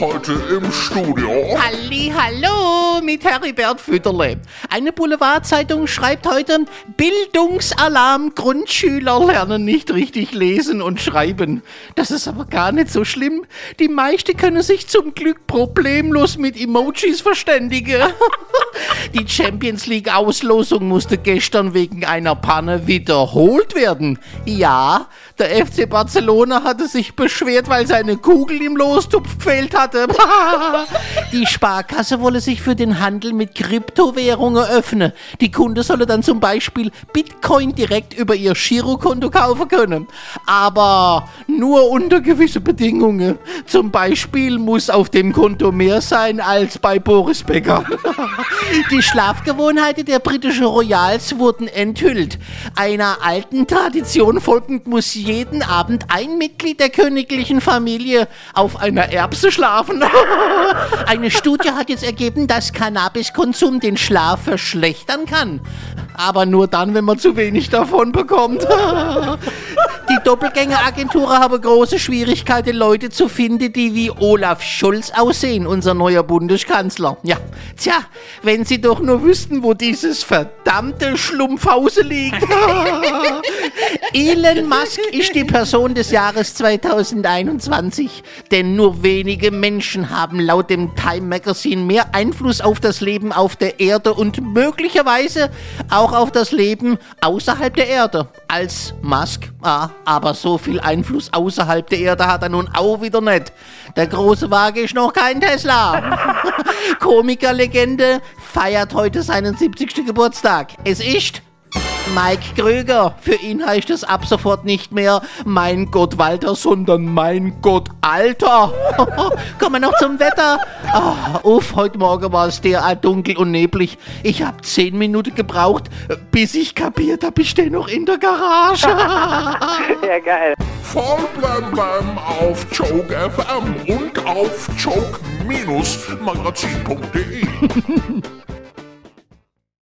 Heute im Studio. Halli, hallo mit Heribert Fütterle. Eine Boulevardzeitung schreibt heute Bildungsalarm. Grundschüler lernen nicht richtig lesen und schreiben. Das ist aber gar nicht so schlimm. Die meisten können sich zum Glück problemlos mit Emojis verständigen. Die Champions League Auslosung musste gestern wegen einer Panne wiederholt werden. Ja, der FC Barcelona hatte sich beschwert, weil seine Kugel im Lostopf gefehlt hatte. Die Sparkasse wolle sich für den Handel mit Kryptowährungen öffnen. Die Kunde solle dann zum Beispiel Bitcoin direkt über ihr Girokonto kaufen können. Aber nur unter gewisse Bedingungen. Zum Beispiel muss auf dem Konto mehr sein als bei Boris Becker. Die Schlafgewohnheiten der britischen Royals wurden enthüllt. Einer alten Tradition folgend muss jeden Abend ein Mitglied der königlichen Familie auf einer Erbse schlafen. Eine Studie hat jetzt ergeben, dass Cannabiskonsum den Schlaf verschlechtern kann. Aber nur dann, wenn man zu wenig davon bekommt. Die Doppelgängeragenturen haben große Schwierigkeiten, Leute zu finden, die wie Olaf Scholz aussehen, unser neuer Bundeskanzler. Ja, tja, wenn sie doch nur wüssten, wo dieses verdammte Schlumpfhause liegt. Elon Musk ist die Person des Jahres 2021, denn nur wenige Menschen haben laut dem Time Magazine mehr Einfluss auf das Leben auf der Erde und möglicherweise auch auf das Leben außerhalb der Erde als Musk. Ah, aber so viel Einfluss außerhalb der Erde hat er nun auch wieder nicht. Der große Wagen ist noch kein Tesla. Komikerlegende feiert heute seinen 70. Geburtstag. Es ist Mike Kröger. Für ihn heißt es ab sofort nicht mehr Mein Gott Walter, sondern Mein Gott Alter. Kommen wir noch zum Wetter. Oh, uff, heute Morgen war es derart dunkel und neblig. Ich habe zehn Minuten gebraucht, bis ich kapiert habe, ich stehe noch in der Garage. Ja, geil. Voll blem blem auf Joke FM und auf joke-magazin.de.